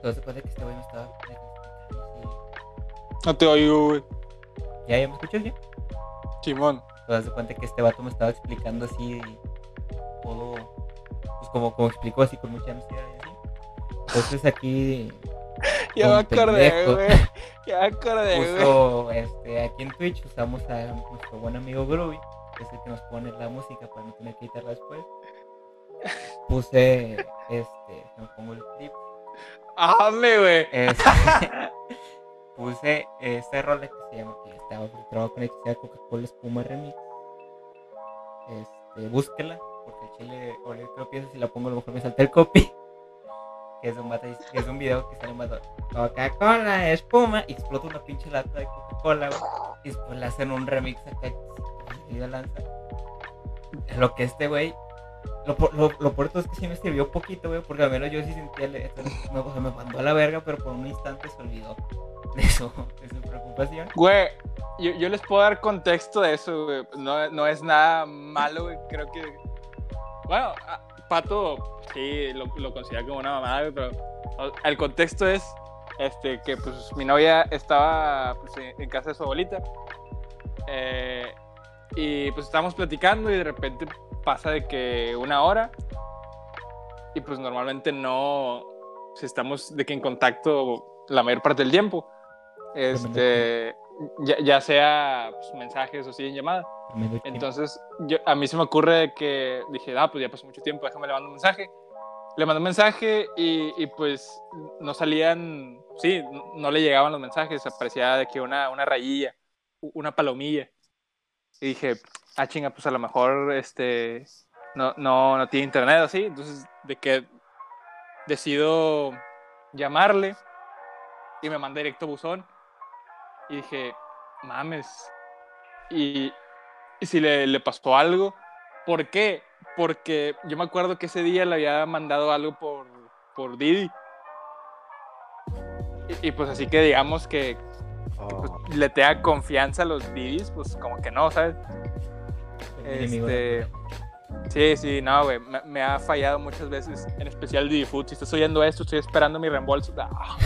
Te das cuenta que este güey me estaba... No te oigo, güey. ¿Ya, ya me escuchas ya? Simón. te das cuenta que este vato me estaba explicando así todo, pues como, como explicó así con mucha ansiedad y así. Entonces aquí Ya me acordé, güey. Ya me acordé, güey. este, aquí en Twitch usamos a nuestro buen amigo Groovy, que es el que nos pone la música para no tener que editarla después. Puse, este, me pongo el clip, Ame, güey. este, puse este rola que se llama, que estaba filtrado con que llama Coca-Cola Espuma Remix. Este, búsquela, porque el chile, ahorita que lo pienso, si la pongo a lo mejor me salta el copy. Que es un, que es un video que sale vato, Coca-Cola, espuma, y explota una pinche lata de Coca-Cola. Y después le hacen un remix acá, y de lanza. Lo que este güey, lo, lo, lo por es que sí me sirvió poquito, güey, porque al menos yo sí sentía, el- me, o sea, me mandó a la verga, pero por un instante se olvidó de su, de su preocupación. Güey, yo, yo les puedo dar contexto de eso, güey. No, no es nada malo, güey. Creo que. Bueno, ah, Pato sí lo, lo considera como una mamada, güey, pero el contexto es este, que pues mi novia estaba pues, en casa de su abuelita. eh, y pues estábamos platicando y de repente pasa de que una hora. Y pues normalmente no. Si estamos de que en contacto la mayor parte del tiempo. Este, ya, ya sea pues, mensajes o sí en llamada. Entonces, yo, a mí se me ocurre que dije, ah, pues ya pasó mucho tiempo, déjame le mando un mensaje. Le mandé un mensaje y, y, pues no salían, sí, no, le llegaban los mensajes, aparecía de que una, una rayilla, una palomilla. Y dije, ah, chinga, pues a lo mejor este, no, no, no tiene internet así. Entonces, de que decido llamarle y me manda directo buzón. Y dije, mames, y, y si le, le pasó algo. ¿Por qué? Porque yo me acuerdo que ese día le había mandado algo por, por Didi. Y pues así que digamos que pues, Oh, le tenga confianza a los Didis, pues como que no, ¿sabes? El Este, sí, sí, no, güey, me, me ha fallado muchas veces, en especial Didi Food. Si estás oyendo esto, estoy esperando mi reembolso. Ah,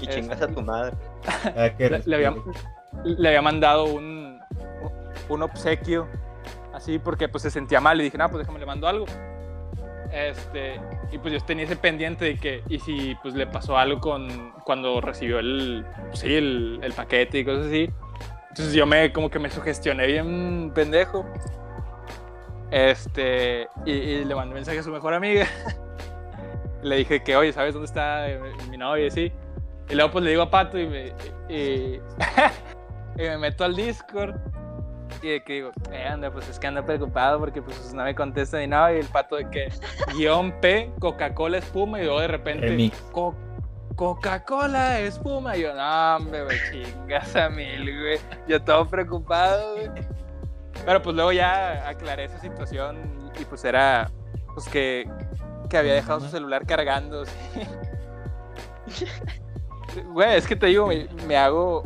y chingas a tu madre. Ah, que le, le había, le había mandado un, un obsequio, así, porque pues se sentía mal y dije, no, pues déjame le mando algo. Este, y pues yo tenía ese pendiente de que, y si pues le pasó algo con cuando recibió el, sí, el, paquete y cosas así. Entonces yo me, como que me sugestioné bien pendejo. Este, y, y le mandé mensaje a su mejor amiga. le dije que, oye, ¿sabes dónde está eh, mi novia? Y así. Y luego pues le digo a Pato y me, y me meto al Discord. Y de que digo, eh, anda, pues es que ando preocupado porque pues no me contesta ni nada. Y el pato de que, guion P, Coca-Cola espuma. Y luego de repente, Remix. "Co- Coca-Cola espuma. Y yo, no, hombre, güey, chingas a mil, güey. Yo todo preocupado, güey. Pero pues luego ya aclaré esa situación y pues era, pues que, que había dejado su celular cargando. sí. Güey, es que te digo, me, me hago,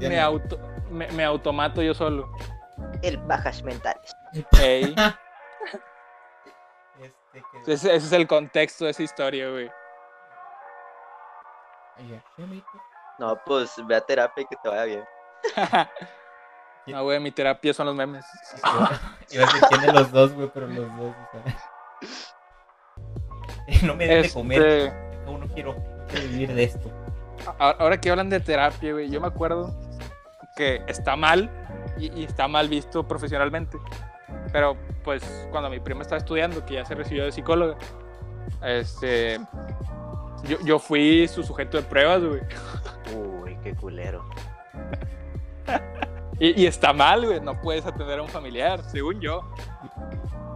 me, auto, me, me automato yo solo. El bajas mentales. Ey, Este, que- ese, ese es el contexto de esa historia, güey. No, pues ve a terapia y que te vaya bien. No, güey, mi terapia son los memes. Iba a de los dos, güey, pero los dos, o sea. No me den de comer. Este, No, no quiero, no quiero vivir de esto. ahora que hablan de terapia, güey, yo me acuerdo que está mal y, y está mal visto profesionalmente. Pero pues cuando mi prima estaba estudiando, que ya se recibió de psicóloga, este, yo, yo fui su sujeto de pruebas, güey. Uy, qué culero. Y, y está mal, güey, no puedes atender a un familiar, según yo.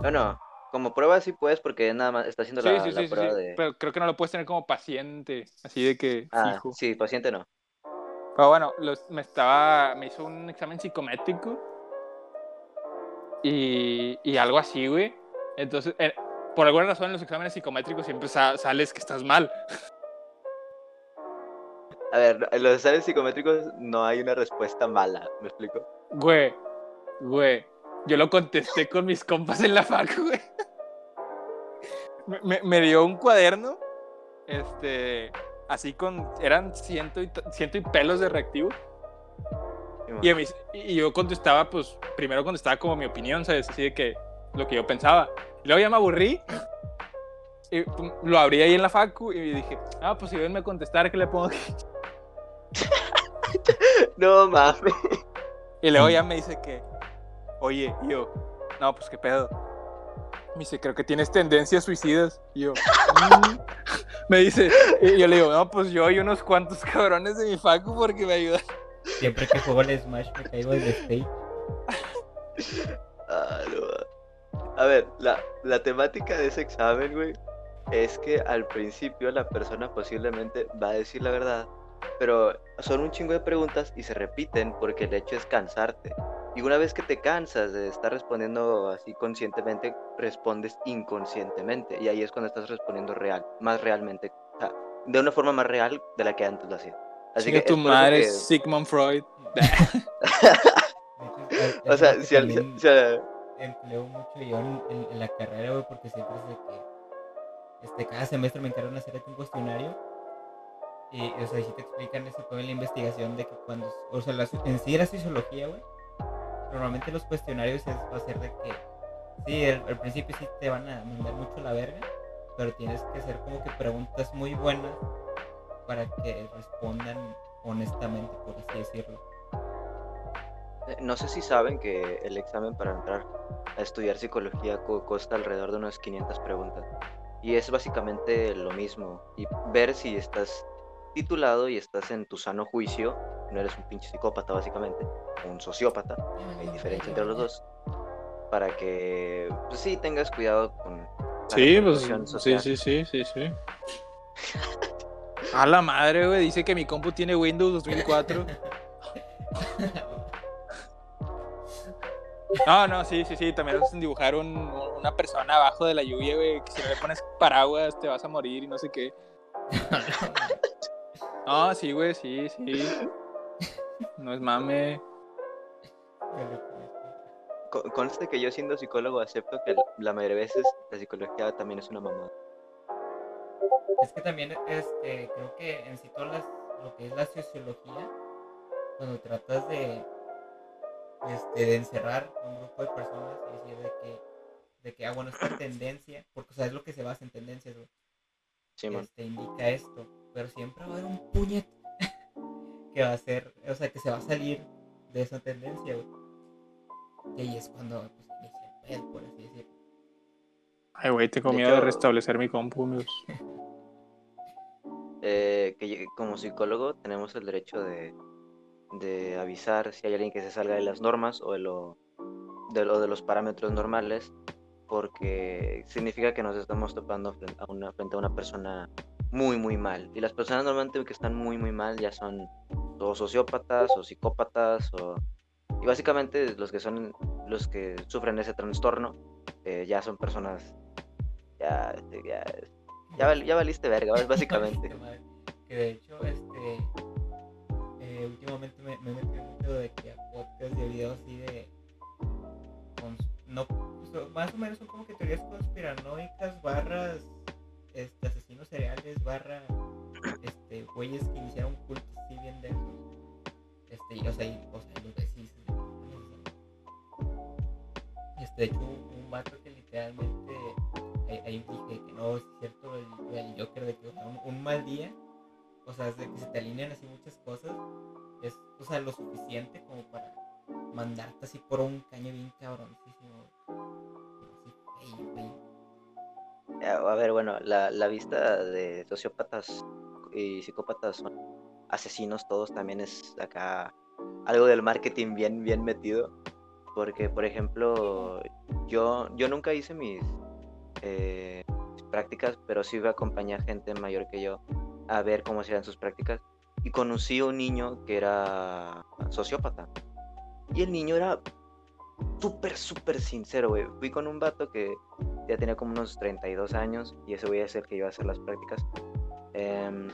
Bueno, como prueba sí puedes porque nada más está haciendo Sí, la, sí, la sí, prueba sí, de... pero creo que no lo puedes tener como paciente, así de que Ah, fijo. sí, paciente no. Pero bueno, los- me estaba, me hizo un examen psicométrico y, y algo así, güey. Entonces, eh, por alguna razón en los exámenes psicométricos siempre sa- sales que estás mal. A ver, en los exámenes psicométricos no hay una respuesta mala, ¿me explico? Güey, güey, yo lo contesté con mis compas en la fac, güey. Me, me- me dio un cuaderno, este, así con, eran ciento y, ciento y pelos de reactivo. Y, a mí- y yo contestaba, pues, primero contestaba como mi opinión, ¿sabes? Así de que lo que yo pensaba. Y luego ya me aburrí. Y pum, lo abrí ahí en la facu y dije, ah, pues si venme a contestar, ¿qué le pongo? aquí?". No mames. Y luego ya me dice que, oye, y yo, no, pues qué pedo. Me dice, creo que tienes tendencias suicidas. Y yo, "Mm". Me dice, y yo le digo, no, pues yo y unos cuantos cabrones de mi facu porque me ayudan. Siempre que juego al Smash me caigo del stage. Ah, no. A ver, la, la temática de ese examen, güey, es que al principio la persona posiblemente va a decir la verdad, pero son un chingo de preguntas y se repiten porque el hecho es cansarte. Y una vez que te cansas de estar respondiendo así conscientemente, respondes inconscientemente. Y ahí es cuando estás respondiendo real, más realmente, o sea, de una forma más real de la que antes lo hacía. Así Así que tu madre que- es Sigmund Freud. O sea, si, al- también si al- empleo mucho yo en, en- en la carrera, güey, porque siempre es de que este, cada semestre me encargan de hacer un cuestionario. Y, o sea, si te explican eso todo en la investigación de que cuando, o sea, la, en sí la sociología, güey, normalmente los cuestionarios es, va a ser de que, sí, al, principio sí te van a mandar mucho la verga, pero tienes que hacer como que preguntas muy buenas para que respondan honestamente, por así decirlo. Eh, No sé si saben que el examen para entrar a estudiar psicología co- cuesta alrededor de unas 500 preguntas. Y es básicamente lo mismo. Y ver si estás titulado y estás en tu sano juicio, no eres un pinche psicópata básicamente, un sociópata, hay diferencia entre los dos, para que, pues sí, tengas cuidado con... la Sí, pues sí, sí, sí, sí, sí. A la madre, güey, dice que mi compu tiene Windows 2004. No, no, sí, sí, sí. También hacen dibujar un- una persona abajo de la lluvia, güey. Que si no le pones paraguas te vas a morir y no sé qué. No, sí, güey, sí, sí. No es mame. Co- Conste que yo siendo psicólogo acepto que la mayoría de veces la psicología también es una mamada. Es que también, este, creo que en sí todas las, lo que es la sociología, cuando tratas de, este, de encerrar a un grupo de personas y decir de que, de que, ah, bueno, esta tendencia, porque, o sea, es lo que se basa en tendencias, güey, Simón. este, indica esto, pero siempre va a haber un puñet que va a ser, o sea, que se va a salir de esa tendencia, güey. Y ahí es cuando, pues, inicia el pedo, por así decirlo. Ay, güey, tengo miedo de restablecer mi compu, amigos. Eh, que yo- como psicólogo tenemos el derecho de, de avisar si hay alguien que se salga de las normas o de, lo, de, lo- de los parámetros normales, porque significa que nos estamos topando frente a una, frente a una persona muy, muy mal. Y las personas normalmente que están muy, muy mal ya son o sociópatas o psicópatas o... Y básicamente los que son los que sufren ese trastorno eh, ya son personas ya, este, ya, ya, val- ya valiste verga, básicamente. Que de hecho, este. eh, últimamente me, me metí mucho de que a podcast de videos así de. cons- no, so- más o menos son como que teorías conspiranoicas, barras. Este, asesinos cereales, barra. Este, güeyes que iniciaron cultos así bien densos. Este, y, o sea, y, o sea, los "¿De es Este, de hecho, un vato que literalmente ahí, ahí dije que no, es cierto el, Joker de que o un, mal día, o sea, es de que se te alinean así muchas cosas, es, o sea, lo suficiente como para mandarte así por un caño bien cabroncísimo. Así feo, feo. Eh, A ver, bueno, la, la vista de sociópatas y psicópatas son asesinos todos también es acá algo del marketing bien, bien metido. Porque, por ejemplo, yo, yo nunca hice mis, eh, prácticas, pero sí iba a acompañar gente mayor que yo a ver cómo se eran sus prácticas. Y conocí a un niño que era sociópata. Y el niño era súper, súper sincero, güey. Fui con un vato que ya tenía como unos 32 años y ese güey es el que iba a hacer las prácticas. Em,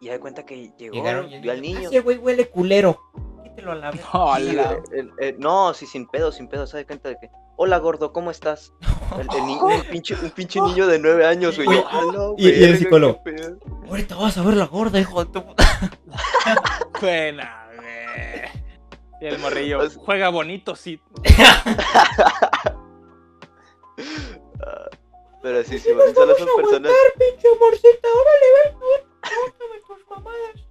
y da cuenta que llegó, Llegaron vio al niño, niño. "Ah, ese güey huele culero. Quítelo a la vez. No, Sí, la- güey, el- el- no, sí, sin pedo, sin pedo, se da cuenta de que, hola gordo, ¿cómo estás? El, el ni- un, pinche, un pinche niño de nueve años, güey. Oye, "A y- y el psicólogo. qué pedo". Ahorita vas a ver la gorda, hijo de tu puta. Buena, güey. Y el morrillo, Pues- juega bonito, sí. Ah, Pero sí, sí, bueno, solo son personas, pinche amorcita, órale, tus mamadas.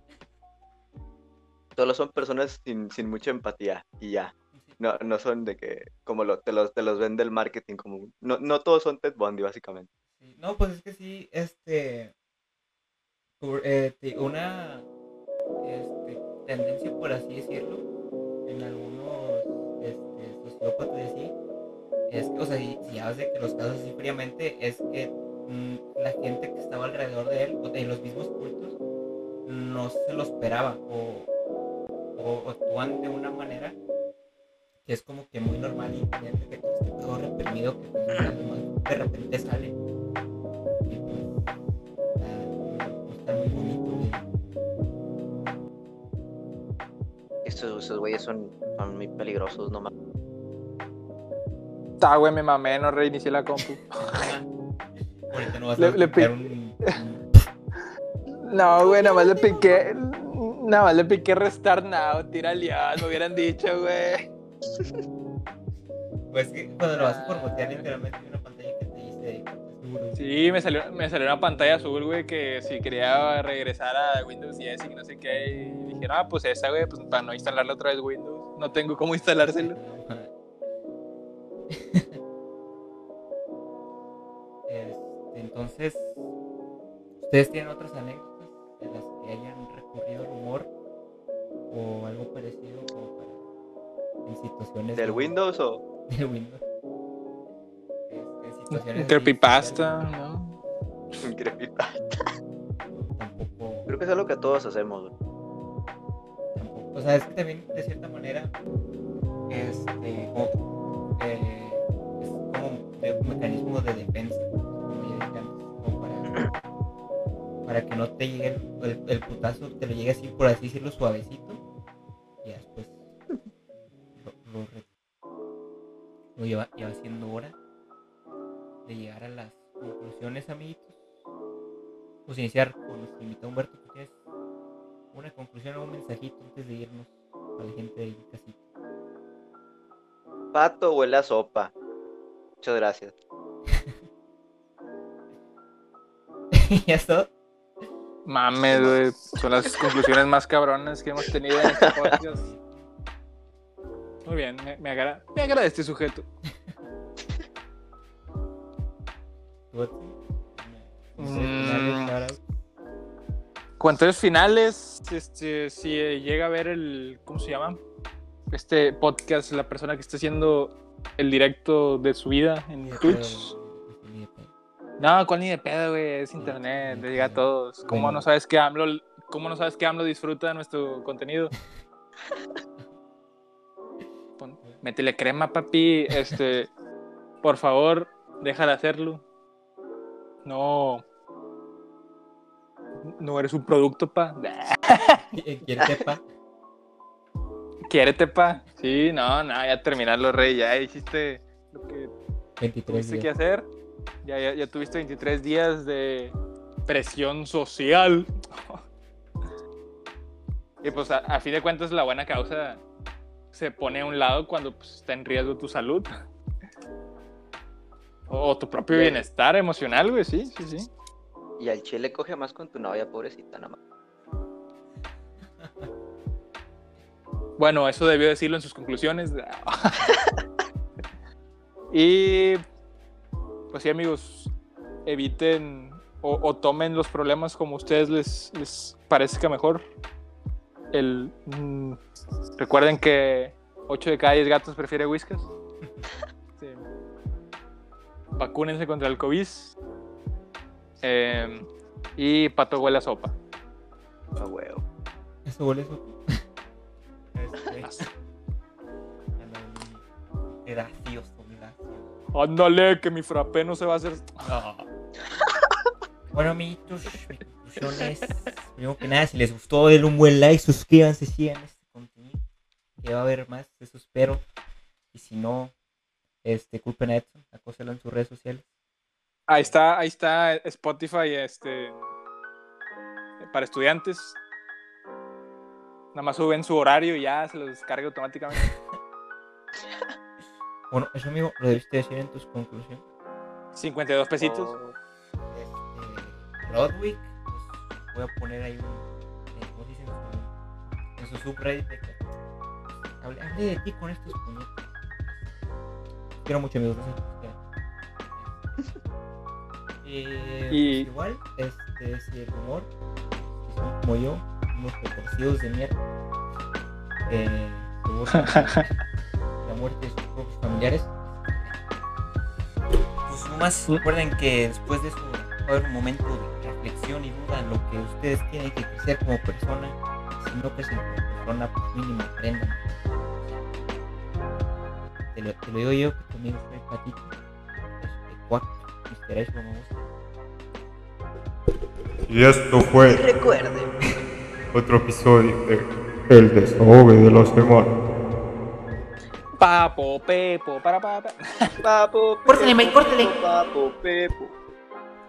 solo son personas sin, sin mucha empatía y ya. No, no son de que, como lo, te, los, te los vende el marketing, como, no, no todos son Ted Bundy, básicamente. No, pues es que sí, este. por- eh, te- una este, tendencia, por así decirlo, en algunos este, sociópatas y así, es que, o sea, si, si hablas de que los casos así fríamente, es que mm, la gente que estaba alrededor de él, o de los mismos cultos, no se lo esperaba, o, o, actúan de una manera que es como que muy normal y evidente que todo este pedo reprimido que de repente sale. Está, muy bonito. Estos, esos güeyes son, son muy peligrosos, no Está, güey, me mamé, no reinicié la compu. Ahorita no vas Le- a le picar pi- un, No, güey, nada más le piqué. Nada más le piqué restar now, tira león, me hubieran dicho, güey. Pues que cuando lo vas a formatear literalmente una pantalla que te dice seguro. Sí, me salió, me salió una pantalla azul, güey, que si quería regresar a Windows 10 y no sé qué. Y dije, ah, pues esa, güey, pues para no instalarle otra vez Windows. No tengo cómo instalárselo. Este, entonces, ¿ustedes tienen otras anécdotas en las que hayan recurrido al humor o algo parecido como para en situaciones ¿Del de- Windows o...? del Windows? Este, en situaciones Creepypasta. Un creepypasta. Tampoco, Creo que es algo que todos hacemos, tampoco. O sea, es que también de cierta manera, este, este, como, eh, es como un mecanismo de defensa, como para, para que no te llegue el, el, putazo, te lo llegue así, por así decirlo, suavecito, y después lo, lo, lo lleva, lleva siendo hora de llegar a las conclusiones, amiguitos. Pues iniciar con nuestro invitado Humberto, ¿tú tienes una conclusión o un mensajito antes de irnos a la gente de casita? Pato huele a sopa. Muchas gracias. ¿Ya está? Mames, güey. Son las conclusiones más cabronas que hemos tenido en este podcast. Muy bien, me, me, agra- me agrada este sujeto. Mm. finales. Comentarios finales, este, si llega a ver el, ¿cómo se llama? Este podcast, la persona que está haciendo el directo de su vida en Twitch. No, cuál ni de pedo, güey, es internet, le llega a todos. ¿Cómo no sabes que AMLO, cómo no sabes que AMLO disfruta de nuestro contenido? Pon- métele crema, papi, este, por favor, deja de hacerlo. No, no eres un producto, pa. Eh, ¿Quiere tepa? Quiérete, pa. Sí, no, no, ya terminarlo, rey, ya hiciste lo que 23 tuviste que días. hacer. Ya, ya, ya tuviste 23 días de presión social. y pues a, a fin de cuentas la buena causa se pone a un lado cuando pues, está en riesgo tu salud. O, tu propio bienestar emocional, güey, sí, sí, sí. Y al chile coge más con tu novia, pobrecita, nada más. Bueno, eso debió decirlo en sus conclusiones. y pues sí, amigos, eviten o, o tomen los problemas como a ustedes les, les parezca mejor. El, mm, recuerden que 8 de cada 10 gatos prefiere whiskas. Sí. Vacúnense contra el COVID. Em, y pato huele a sopa. A huevo. ¿Eso huele eso? Este, gracioso, gracioso. Ándale, que mi frappé no se va a hacer. Bueno, amiguitos, mi conclusión es, primero que nada, si les gustó, denle un buen like, suscríbanse, sigan este contenido, que va a haber más, eso espero. Y si no, este, culpen a Edson, acóselo en sus redes sociales. Ahí está, ahí está Spotify este, para estudiantes. Nada más suben su horario y ya se los descarga automáticamente. Bueno, eso, amigo, lo debiste decir en tus conclusiones. 52 pesitos. Este, Broadwick, pues voy a poner ahí un, eh. En su, subreddit de que hable, hable de ti con estos puñetos. Quiero mucho, amigos, gracias. Eh, Y- pues igual, este, si el rumor, si son como yo, unos retorcidos de mierda, eh, de la muerte de sus propios familiares. Pues nomás recuerden que después de eso va a haber un momento de reflexión y duda en lo que ustedes tienen que crecer como persona. Si no crecen como persona, pues mínimo aprendan. Te lo, te lo digo yo, que conmigo soy Patito. Cuac, como gusta. Y esto fue Recuerden. Otro episodio de El Desahogue de la Semana. Papo, pepo, para, para, para. Papo, Córtale, Pepo, Mike, córtale. Papo, Pepo.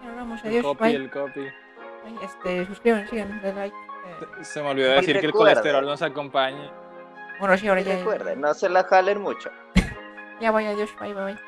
Nos vamos, El adiós, copy, bye. el copy. Este, suscríbanse, sigan, den like. eh, Se me olvidó Y decir que el colesterol nos acompañe. Bueno, sí, ahora ya, Recuerden, no se la jalen mucho. ya voy, adiós, bye, bye, bye.